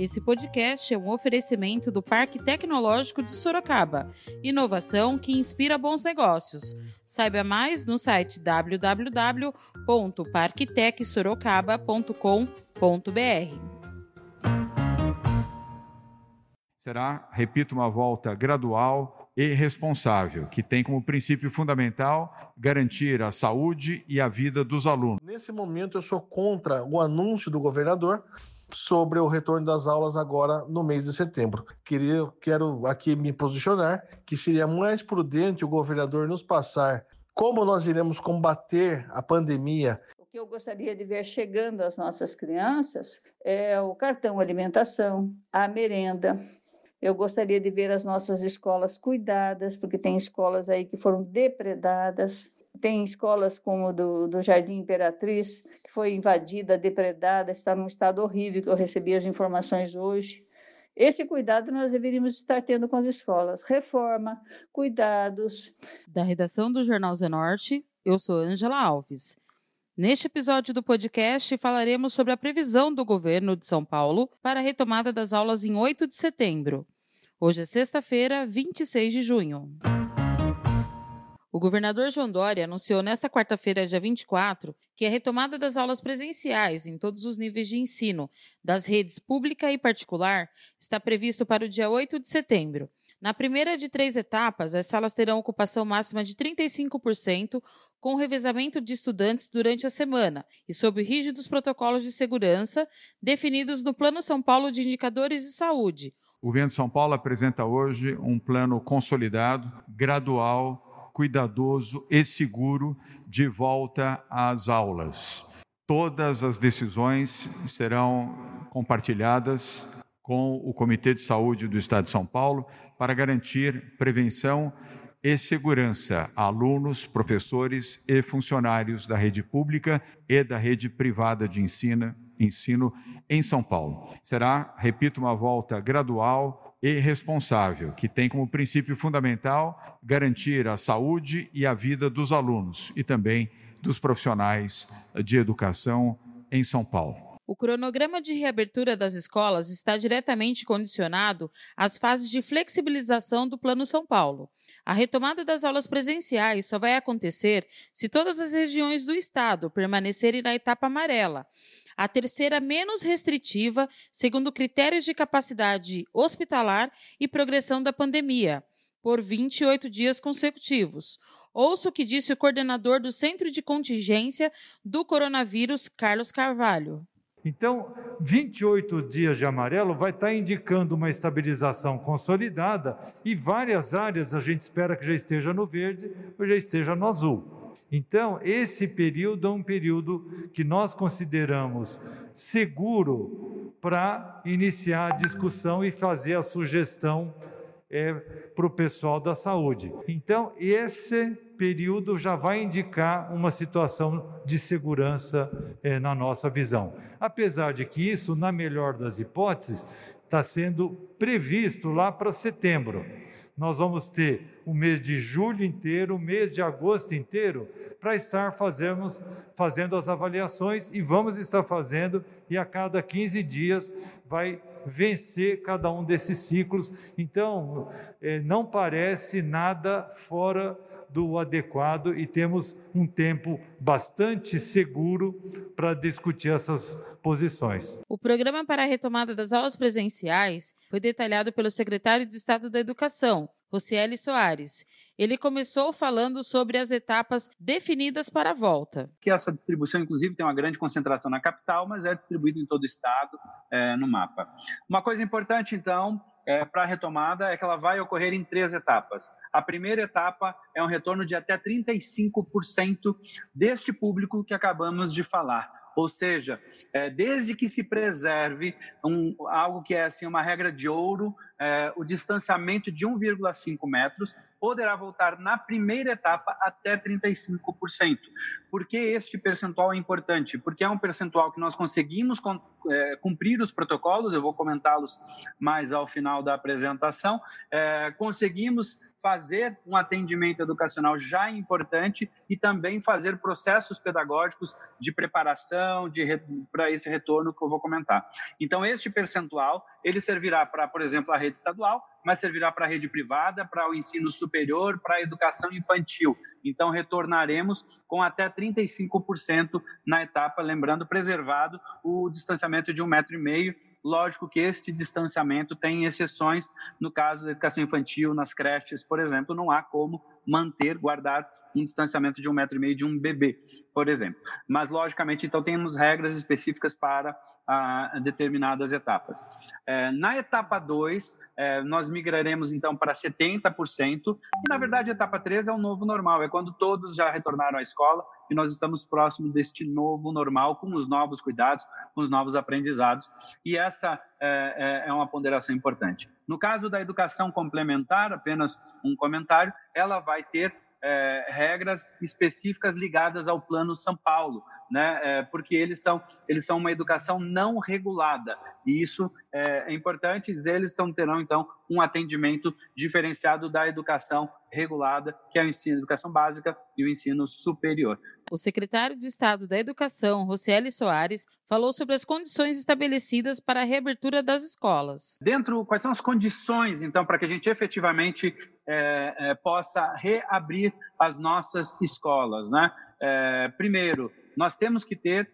Esse podcast é um oferecimento do Parque Tecnológico de Sorocaba. Inovação que inspira bons negócios. Saiba mais no site www.parktecsorocaba.com.br. Será, repito, uma volta gradual e responsável, que tem como princípio fundamental garantir a saúde e a vida dos alunos. Nesse momento, eu sou contra o anúncio do governador sobre o retorno das aulas agora no mês de setembro. Queria, quero aqui me posicionar que seria mais prudente o governador nos passar como nós iremos combater a pandemia O que eu gostaria de ver chegando às nossas crianças é o cartão alimentação, a merenda. Eu gostaria de ver as nossas escolas cuidadas, porque tem escolas aí que foram depredadas. Tem escolas como do, do Jardim Imperatriz, que foi invadida, depredada, está num estado horrível, que eu recebi as informações hoje. Esse cuidado nós deveríamos estar tendo com as escolas. Reforma, cuidados. Da redação do Jornal Zenorte, eu sou Ângela Alves. Neste episódio do podcast, falaremos sobre a previsão do governo de São Paulo para a retomada das aulas em 8 de setembro. Hoje é sexta-feira, 26 de junho. O governador João Dória anunciou nesta quarta-feira, dia 24, que a retomada das aulas presenciais em todos os níveis de ensino, das redes pública e particular, está previsto para o dia 8 de setembro. Na primeira de três etapas, as salas terão ocupação máxima de 35%, com revezamento de estudantes durante a semana e sob rígidos protocolos de segurança definidos no Plano São Paulo de Indicadores de Saúde. O governo de São Paulo apresenta hoje um plano consolidado, gradual, cuidadoso e seguro de volta às aulas. Todas as decisões serão compartilhadas com o Comitê de Saúde do Estado de São Paulo para garantir prevenção e segurança a alunos, professores e funcionários da rede pública e da rede privada de ensino, ensino em São Paulo. Será, repito, uma volta gradual e responsável, que tem como princípio fundamental garantir a saúde e a vida dos alunos e também dos profissionais de educação em São Paulo. O cronograma de reabertura das escolas está diretamente condicionado às fases de flexibilização do Plano São Paulo. A retomada das aulas presenciais só vai acontecer se todas as regiões do estado permanecerem na etapa amarela. A terceira menos restritiva, segundo critérios de capacidade hospitalar e progressão da pandemia, por 28 dias consecutivos. Ouça o que disse o coordenador do Centro de Contingência do Coronavírus, Carlos Carvalho. Então, 28 dias de amarelo vai estar indicando uma estabilização consolidada e várias áreas a gente espera que já esteja no verde ou já esteja no azul. Então, esse período é um período que nós consideramos seguro para iniciar a discussão e fazer a sugestão é, para o pessoal da saúde. Então, esse período já vai indicar uma situação de segurança é, na nossa visão. Apesar de que isso, na melhor das hipóteses, está sendo previsto lá para setembro. Nós vamos ter o mês de julho inteiro, o mês de agosto inteiro, para estar fazendo as avaliações e vamos estar fazendo, e a cada 15 dias vai vencer cada um desses ciclos. Então, eh, não parece nada fora do adequado e temos um tempo bastante seguro para discutir essas posições. O programa para a retomada das aulas presenciais foi detalhado pelo secretário de Estado da Educação, Rocieli Soares. Ele começou falando sobre as etapas definidas para a volta. Que essa distribuição, inclusive, tem uma grande concentração na capital, mas é distribuído em todo o estado é, no mapa. Uma coisa importante, então, é, para a retomada é que ela vai ocorrer em três etapas. A primeira etapa é um retorno de até 35% deste público que acabamos de falar. Ou seja, é, desde que se preserve um, algo que é assim uma regra de ouro, é, o distanciamento de 1,5 metros poderá voltar na primeira etapa até 35%. Por que este percentual é importante? Porque é um percentual que nós conseguimos é, cumprir os protocolos, eu vou comentá-los mais ao final da apresentação, é, conseguimos fazer um atendimento educacional já importante e também fazer processos pedagógicos de preparação de para esse retorno que eu vou comentar. Então, este percentual ele servirá para, por exemplo, a rede estadual, mas servirá para a rede privada, para o ensino superior, para a educação infantil. Então, retornaremos com até 35% na etapa, lembrando, preservado o distanciamento de um metro e meio Lógico que este distanciamento tem exceções, no caso da educação infantil, nas creches, por exemplo, não há como manter, guardar um distanciamento de um metro e meio de um bebê, por exemplo. Mas, logicamente, então, temos regras específicas para a determinadas etapas. É, na etapa 2, é, nós migraremos então para 70%, e na verdade a etapa 3 é o novo normal, é quando todos já retornaram à escola e nós estamos próximos deste novo normal, com os novos cuidados, com os novos aprendizados, e essa é, é, é uma ponderação importante. No caso da educação complementar, apenas um comentário, ela vai ter é, regras específicas ligadas ao Plano São Paulo, né? É, porque eles são eles são uma educação não regulada e isso é, é importante. Eles estão terão então um atendimento diferenciado da educação regulada, que é o ensino educação básica e o ensino superior. O secretário de Estado da Educação, Rocieli Soares, falou sobre as condições estabelecidas para a reabertura das escolas. Dentro, quais são as condições, então, para que a gente efetivamente é, é, possa reabrir as nossas escolas, né? É, primeiro, nós temos que ter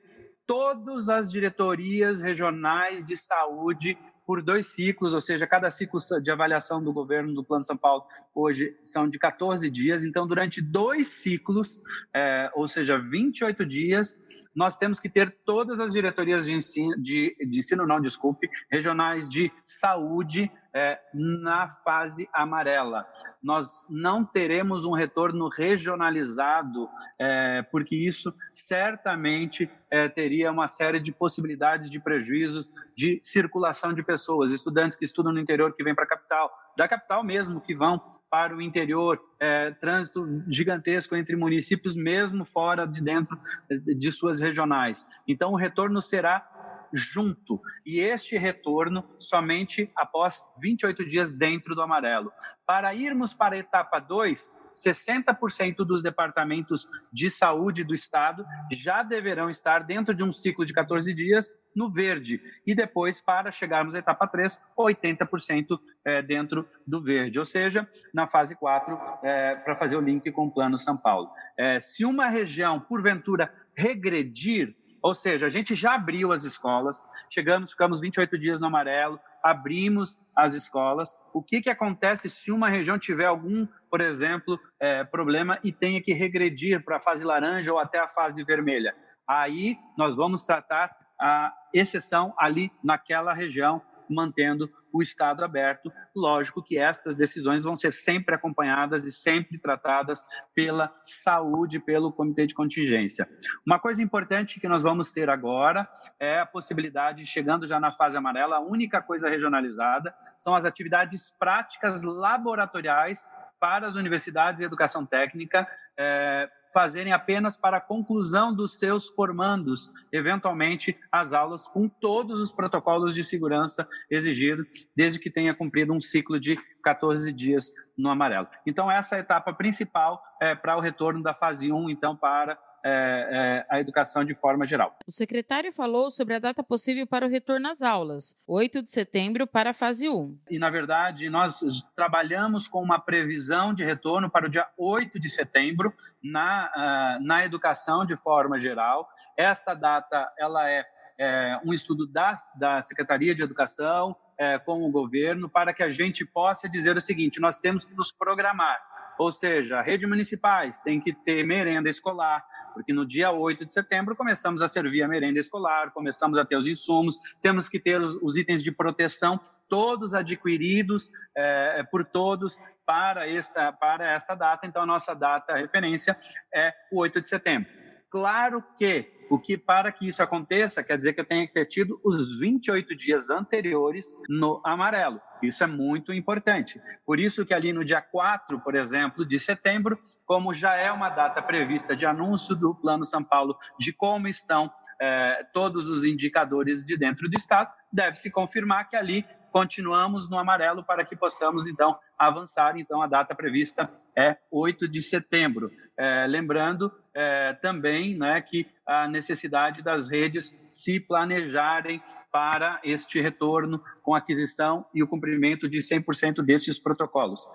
todas as diretorias regionais de saúde por dois ciclos, ou seja, cada ciclo de avaliação do governo do Plano São Paulo hoje são de 14 dias. Então, durante dois ciclos, é, ou seja, 28 dias, nós temos que ter todas as diretorias de ensino, de, de ensino não, desculpe, regionais de saúde é, na fase amarela. Nós não teremos um retorno regionalizado, é, porque isso certamente é, teria uma série de possibilidades de prejuízos de circulação de pessoas, estudantes que estudam no interior que vêm para a capital, da capital mesmo que vão para o interior, é, trânsito gigantesco entre municípios, mesmo fora de dentro de suas regionais. Então, o retorno será junto. E este retorno somente após 28 dias dentro do amarelo. Para irmos para a etapa 2, 60% dos departamentos de saúde do estado já deverão estar dentro de um ciclo de 14 dias no verde. E depois, para chegarmos à etapa 3, 80% é, dentro do verde. Ou seja, na fase 4, é, para fazer o link com o Plano São Paulo. É, se uma região, porventura, regredir, ou seja, a gente já abriu as escolas, chegamos, ficamos 28 dias no amarelo, abrimos as escolas. O que, que acontece se uma região tiver algum, por exemplo, é, problema e tenha que regredir para a fase laranja ou até a fase vermelha? Aí nós vamos tratar a exceção ali naquela região, mantendo o Estado aberto. Lógico que estas decisões vão ser sempre acompanhadas e sempre tratadas pela saúde, pelo comitê de contingência. Uma coisa importante que nós vamos ter agora é a possibilidade, chegando já na fase amarela, a única coisa regionalizada são as atividades práticas laboratoriais para as universidades e educação técnica, é, fazerem apenas para a conclusão dos seus formandos, eventualmente as aulas com todos os protocolos de segurança exigidos, desde que tenha cumprido um ciclo de 14 dias no amarelo. Então, essa é a etapa principal é, para o retorno da fase 1, então, para é, é, a educação de forma geral. O secretário falou sobre a data possível para o retorno às aulas, 8 de setembro para a fase 1. E, na verdade, nós trabalhamos com uma previsão de retorno para o dia 8 de setembro na, uh, na educação de forma geral. Esta data ela é, é um estudo da, da Secretaria de Educação é, com o governo para que a gente possa dizer o seguinte: nós temos que nos programar. Ou seja, redes municipais têm que ter merenda escolar, porque no dia 8 de setembro começamos a servir a merenda escolar, começamos a ter os insumos, temos que ter os, os itens de proteção todos adquiridos é, por todos para esta, para esta data. Então, a nossa data referência é o 8 de setembro. Claro que o que para que isso aconteça quer dizer que eu tenho que ter tido os 28 dias anteriores no amarelo. Isso é muito importante. Por isso que ali no dia 4, por exemplo, de setembro, como já é uma data prevista de anúncio do Plano São Paulo de como estão eh, todos os indicadores de dentro do Estado, deve-se confirmar que ali continuamos no amarelo para que possamos, então, avançar. Então, a data prevista é 8 de setembro. É, lembrando é, também né, que a necessidade das redes se planejarem para este retorno com aquisição e o cumprimento de 100% destes protocolos.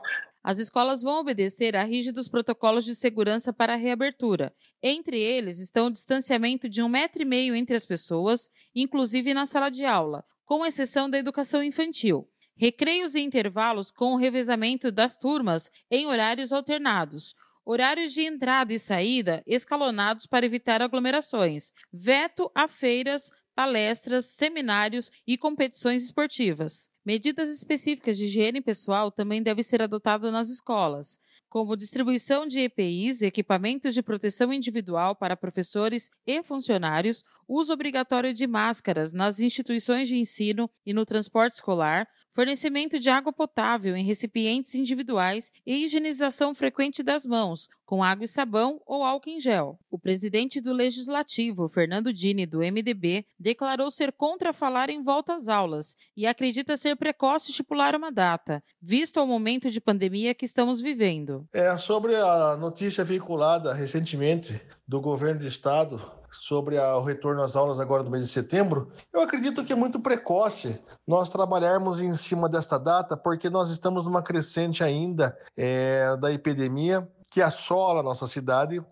As escolas vão obedecer a rígidos protocolos de segurança para a reabertura. Entre eles estão o distanciamento de um metro e meio entre as pessoas, inclusive na sala de aula, com exceção da educação infantil. Recreios e intervalos com o revezamento das turmas em horários alternados. Horários de entrada e saída escalonados para evitar aglomerações. Veto a feiras, palestras, seminários e competições esportivas. Medidas específicas de higiene pessoal também devem ser adotadas nas escolas, como distribuição de EPIs, equipamentos de proteção individual para professores e funcionários, uso obrigatório de máscaras nas instituições de ensino e no transporte escolar, fornecimento de água potável em recipientes individuais e higienização frequente das mãos, com água e sabão ou álcool em gel. O presidente do Legislativo, Fernando Dini, do MDB, declarou ser contra falar em volta às aulas e acredita ser precoce estipular uma data, visto ao momento de pandemia que estamos vivendo. É, sobre a notícia veiculada recentemente do governo do estado sobre a, o retorno às aulas agora do mês de setembro, eu acredito que é muito precoce nós trabalharmos em cima desta data, porque nós estamos numa crescente ainda é, da epidemia que assola a nossa cidade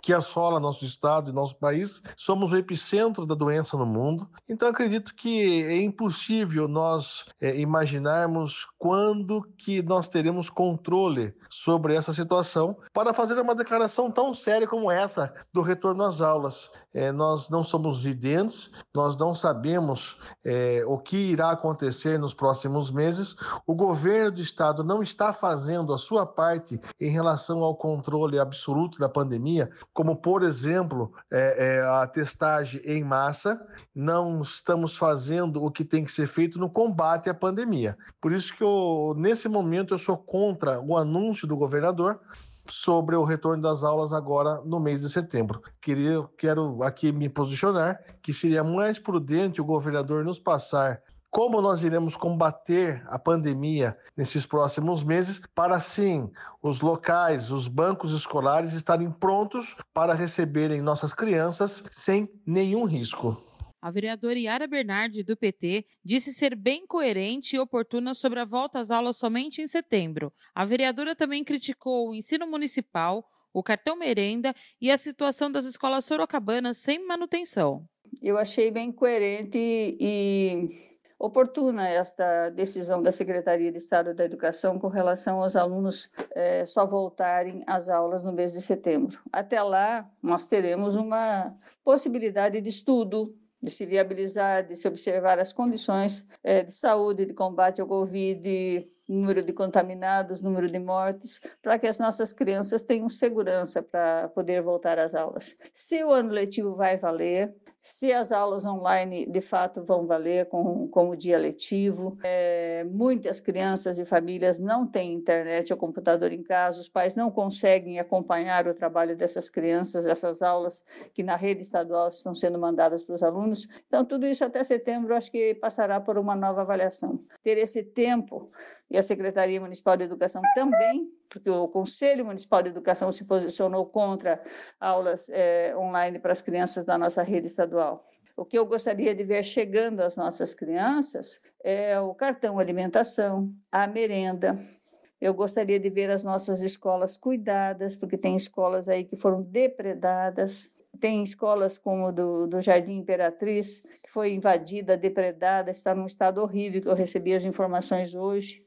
que assola nosso estado e nosso país. Somos o epicentro da doença no mundo. Então acredito que é impossível nós é, imaginarmos quando que nós teremos controle sobre essa situação para fazer uma declaração tão séria como essa do retorno às aulas. É, nós não somos videntes, nós não sabemos é, o que irá acontecer nos próximos meses. O governo do estado não está fazendo a sua parte em relação ao controle absoluto da pandemia, como, por exemplo, é, é, a testagem em massa. Não estamos fazendo o que tem que ser feito no combate à pandemia. Por isso que, eu, nesse momento, eu sou contra o anúncio do governador sobre o retorno das aulas agora no mês de setembro. Queria, quero aqui me posicionar que seria mais prudente o governador nos passar como nós iremos combater a pandemia nesses próximos meses, para sim os locais, os bancos escolares estarem prontos para receberem nossas crianças sem nenhum risco. A vereadora Yara Bernardi, do PT, disse ser bem coerente e oportuna sobre a volta às aulas somente em setembro. A vereadora também criticou o ensino municipal, o cartão merenda e a situação das escolas sorocabanas sem manutenção. Eu achei bem coerente e oportuna esta decisão da Secretaria de Estado da Educação com relação aos alunos é, só voltarem às aulas no mês de setembro. Até lá, nós teremos uma possibilidade de estudo de se viabilizar, de se observar as condições é, de saúde, de combate ao Covid, número de contaminados, número de mortes, para que as nossas crianças tenham segurança para poder voltar às aulas. Se o ano letivo vai valer, se as aulas online de fato vão valer com, como dia letivo. É, muitas crianças e famílias não têm internet ou computador em casa, os pais não conseguem acompanhar o trabalho dessas crianças, essas aulas que na rede estadual estão sendo mandadas para os alunos. Então, tudo isso até setembro acho que passará por uma nova avaliação. Ter esse tempo e a Secretaria Municipal de Educação também, porque o Conselho Municipal de Educação se posicionou contra aulas é, online para as crianças da nossa rede estadual. O que eu gostaria de ver chegando às nossas crianças é o cartão alimentação, a merenda. Eu gostaria de ver as nossas escolas cuidadas, porque tem escolas aí que foram depredadas, tem escolas como do, do Jardim Imperatriz, que foi invadida, depredada, está num estado horrível, que eu recebi as informações hoje.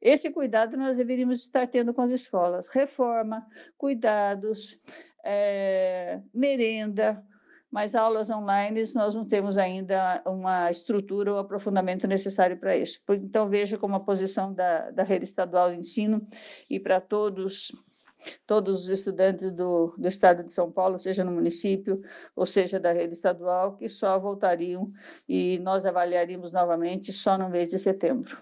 Esse cuidado nós deveríamos estar tendo com as escolas. Reforma, cuidados, é, merenda, mas aulas online nós não temos ainda uma estrutura ou aprofundamento necessário para isso. Então, vejo como a posição da, da rede estadual de ensino e para todos todos os estudantes do, do estado de São Paulo, seja no município ou seja da rede estadual, que só voltariam e nós avaliaríamos novamente só no mês de setembro.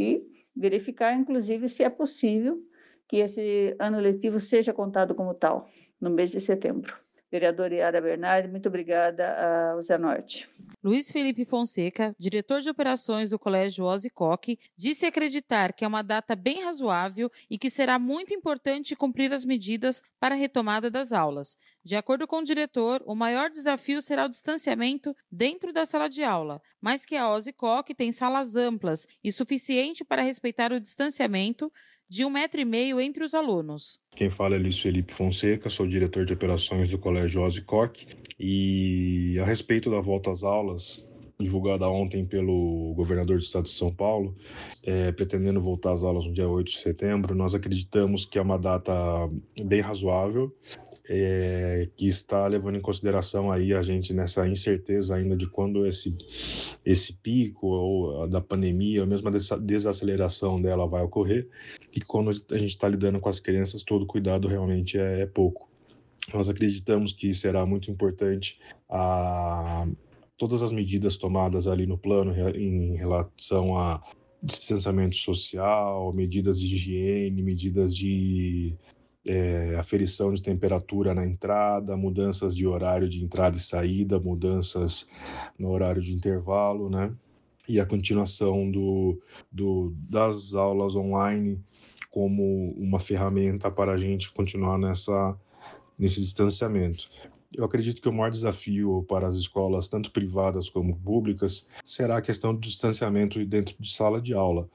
E verificar, inclusive, se é possível que esse ano letivo seja contado como tal, no mês de setembro. Vereadora Yara Bernardi, muito obrigada ao Zé Norte. Luiz Felipe Fonseca, diretor de operações do Colégio Ozzy Koch, disse acreditar que é uma data bem razoável e que será muito importante cumprir as medidas para a retomada das aulas. De acordo com o diretor, o maior desafio será o distanciamento dentro da sala de aula, mas que a Ozzy Koch tem salas amplas e suficiente para respeitar o distanciamento de um metro e meio entre os alunos. Quem fala é Luiz Felipe Fonseca, sou diretor de operações do Colégio Koch e a respeito da volta às aulas, divulgada ontem pelo governador do estado de São Paulo, é, pretendendo voltar às aulas no dia 8 de setembro, nós acreditamos que é uma data bem razoável, é, que está levando em consideração aí a gente nessa incerteza ainda de quando esse, esse pico ou da pandemia, ou mesmo a desaceleração dela vai ocorrer, e quando a gente está lidando com as crianças, todo cuidado realmente é, é pouco. Nós acreditamos que será muito importante a todas as medidas tomadas ali no plano em relação a distanciamento social, medidas de higiene, medidas de é, aferição de temperatura na entrada, mudanças de horário de entrada e saída, mudanças no horário de intervalo, né? E a continuação do, do, das aulas online como uma ferramenta para a gente continuar nessa, nesse distanciamento. Eu acredito que o maior desafio para as escolas, tanto privadas como públicas, será a questão do distanciamento dentro de sala de aula.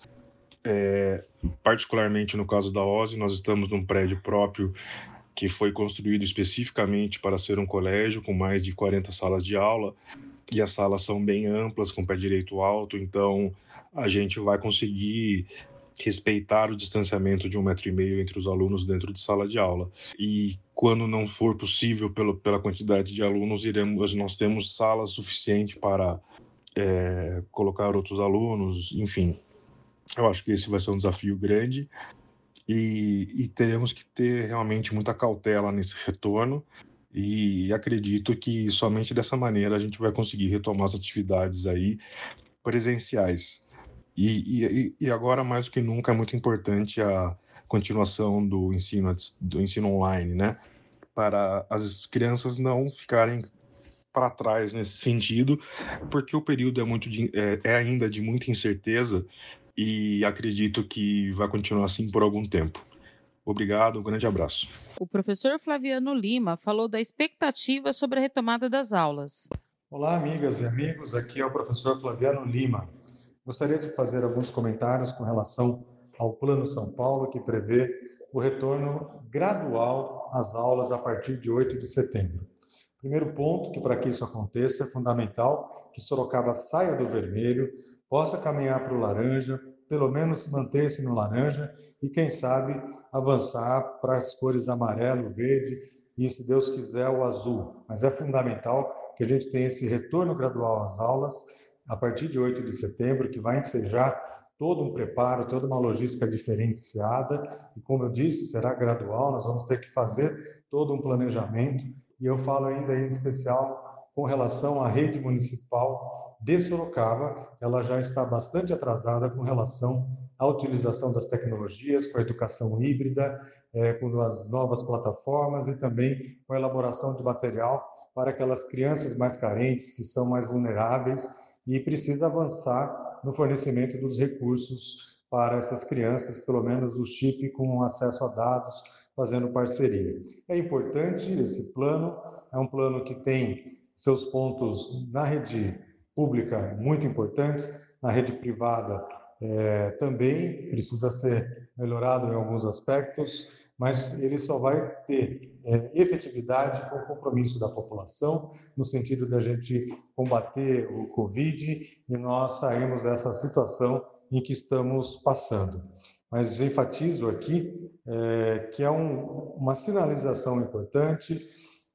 É, particularmente no caso da OSE, nós estamos num prédio próprio que foi construído especificamente para ser um colégio com mais de 40 salas de aula e as salas são bem amplas, com pé direito alto, então a gente vai conseguir respeitar o distanciamento de um metro e meio entre os alunos dentro de sala de aula. E quando não for possível pelo, pela quantidade de alunos, iremos, nós temos salas suficientes para é, colocar outros alunos, enfim, eu acho que esse vai ser um desafio grande e, e teremos que ter realmente muita cautela nesse retorno. E acredito que somente dessa maneira a gente vai conseguir retomar as atividades aí presenciais. E, e, e agora, mais do que nunca, é muito importante a continuação do ensino, do ensino online, né? Para as crianças não ficarem para trás nesse sentido, porque o período é, muito de, é, é ainda de muita incerteza e acredito que vai continuar assim por algum tempo. Obrigado, um grande abraço. O professor Flaviano Lima falou da expectativa sobre a retomada das aulas. Olá, amigas e amigos, aqui é o professor Flaviano Lima. Gostaria de fazer alguns comentários com relação ao Plano São Paulo, que prevê o retorno gradual às aulas a partir de 8 de setembro. Primeiro ponto, que para que isso aconteça é fundamental que Sorocaba saia do vermelho, possa caminhar para o laranja, pelo menos manter-se no laranja e, quem sabe, avançar para as cores amarelo, verde e, se Deus quiser, o azul. Mas é fundamental que a gente tenha esse retorno gradual às aulas a partir de 8 de setembro, que vai ensejar todo um preparo, toda uma logística diferenciada e, como eu disse, será gradual, nós vamos ter que fazer todo um planejamento e eu falo ainda em especial com relação à rede municipal de Sorocaba, ela já está bastante atrasada com relação à utilização das tecnologias, com a educação híbrida, é, com as novas plataformas e também com a elaboração de material para aquelas crianças mais carentes, que são mais vulneráveis e precisa avançar no fornecimento dos recursos para essas crianças, pelo menos o chip com acesso a dados, fazendo parceria. É importante esse plano, é um plano que tem seus pontos na rede pública muito importantes, na rede privada é, também precisa ser melhorado em alguns aspectos, mas ele só vai ter é, efetividade com o compromisso da população, no sentido da gente combater o Covid e nós sairmos dessa situação em que estamos passando. Mas enfatizo aqui é, que é um, uma sinalização importante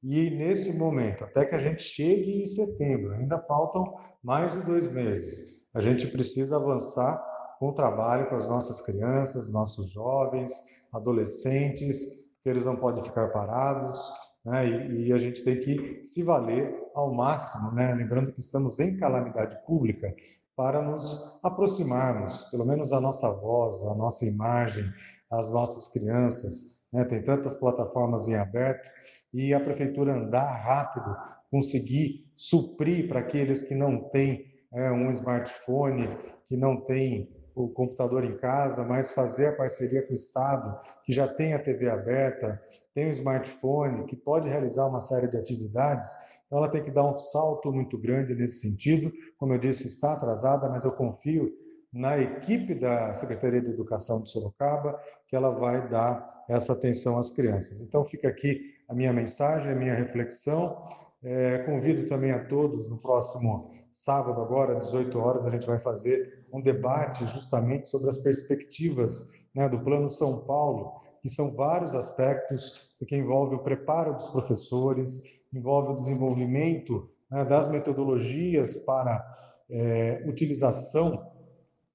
e nesse momento, até que a gente chegue em setembro, ainda faltam mais de dois meses, a gente precisa avançar com o trabalho com as nossas crianças, nossos jovens, adolescentes, que eles não podem ficar parados, né? e, e, a gente tem que se valer ao máximo, né? lembrando que estamos em calamidade pública, para nos aproximarmos, pelo menos a nossa voz, a nossa imagem, as nossas crianças, né? tem tantas plataformas em aberto, e a prefeitura andar rápido, conseguir suprir para aqueles que não têm é, um smartphone, que não têm o computador em casa, mas fazer a parceria com o Estado, que já tem a TV aberta, tem o smartphone, que pode realizar uma série de atividades, então ela tem que dar um salto muito grande nesse sentido. Como eu disse, está atrasada, mas eu confio na equipe da Secretaria de Educação de Sorocaba, que ela vai dar essa atenção às crianças. Então fica aqui a minha mensagem, a minha reflexão. É, convido também a todos no próximo sábado agora, às 18 horas, a gente vai fazer um debate justamente sobre as perspectivas né, do Plano São Paulo, que são vários aspectos, porque envolve o preparo dos professores, envolve o desenvolvimento né, das metodologias para é, utilização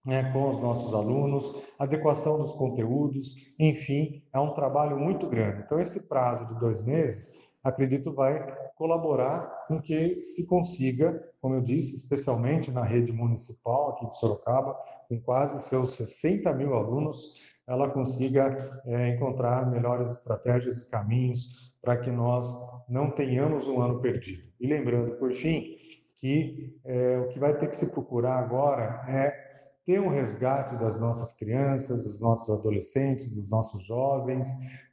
né, com os nossos alunos, adequação dos conteúdos, enfim, é um trabalho muito grande. Então, esse prazo de dois meses, acredito, vai colaborar com que se consiga, como eu disse, especialmente na rede municipal aqui de Sorocaba, com quase seus 60 mil alunos, ela consiga é, encontrar melhores estratégias e caminhos para que nós não tenhamos um ano perdido. E lembrando, por fim, que é, o que vai ter que se procurar agora é ter um resgate das nossas crianças, dos nossos adolescentes, dos nossos jovens,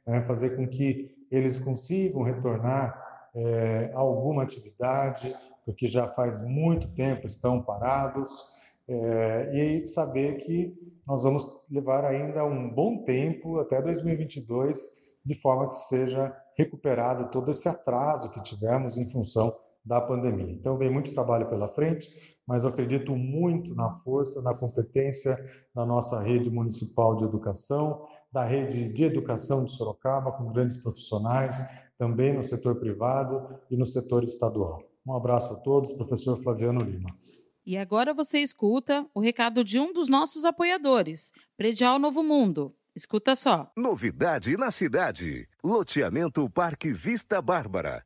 né, fazer com que eles consigam retornar é, a alguma atividade, porque já faz muito tempo estão parados, é, e saber que nós vamos levar ainda um bom tempo, até 2022, de forma que seja recuperado todo esse atraso que tivemos em função da pandemia. Então, vem muito trabalho pela frente, mas eu acredito muito na força, na competência da nossa rede municipal de educação, da rede de educação de Sorocaba, com grandes profissionais, também no setor privado e no setor estadual. Um abraço a todos, professor Flaviano Lima. E agora você escuta o recado de um dos nossos apoiadores, Predial Novo Mundo. Escuta só. Novidade na cidade. Loteamento Parque Vista Bárbara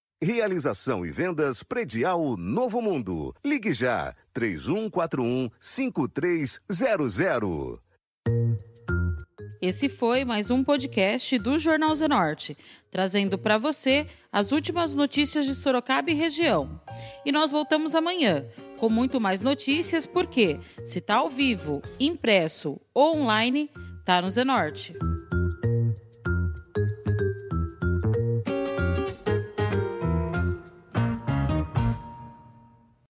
Realização e vendas predial Novo Mundo. Ligue já 3141 5300. Esse foi mais um podcast do Jornal Zenorte, trazendo para você as últimas notícias de Sorocaba e região. E nós voltamos amanhã com muito mais notícias, porque se tá ao vivo, impresso ou online, tá no Zenorte.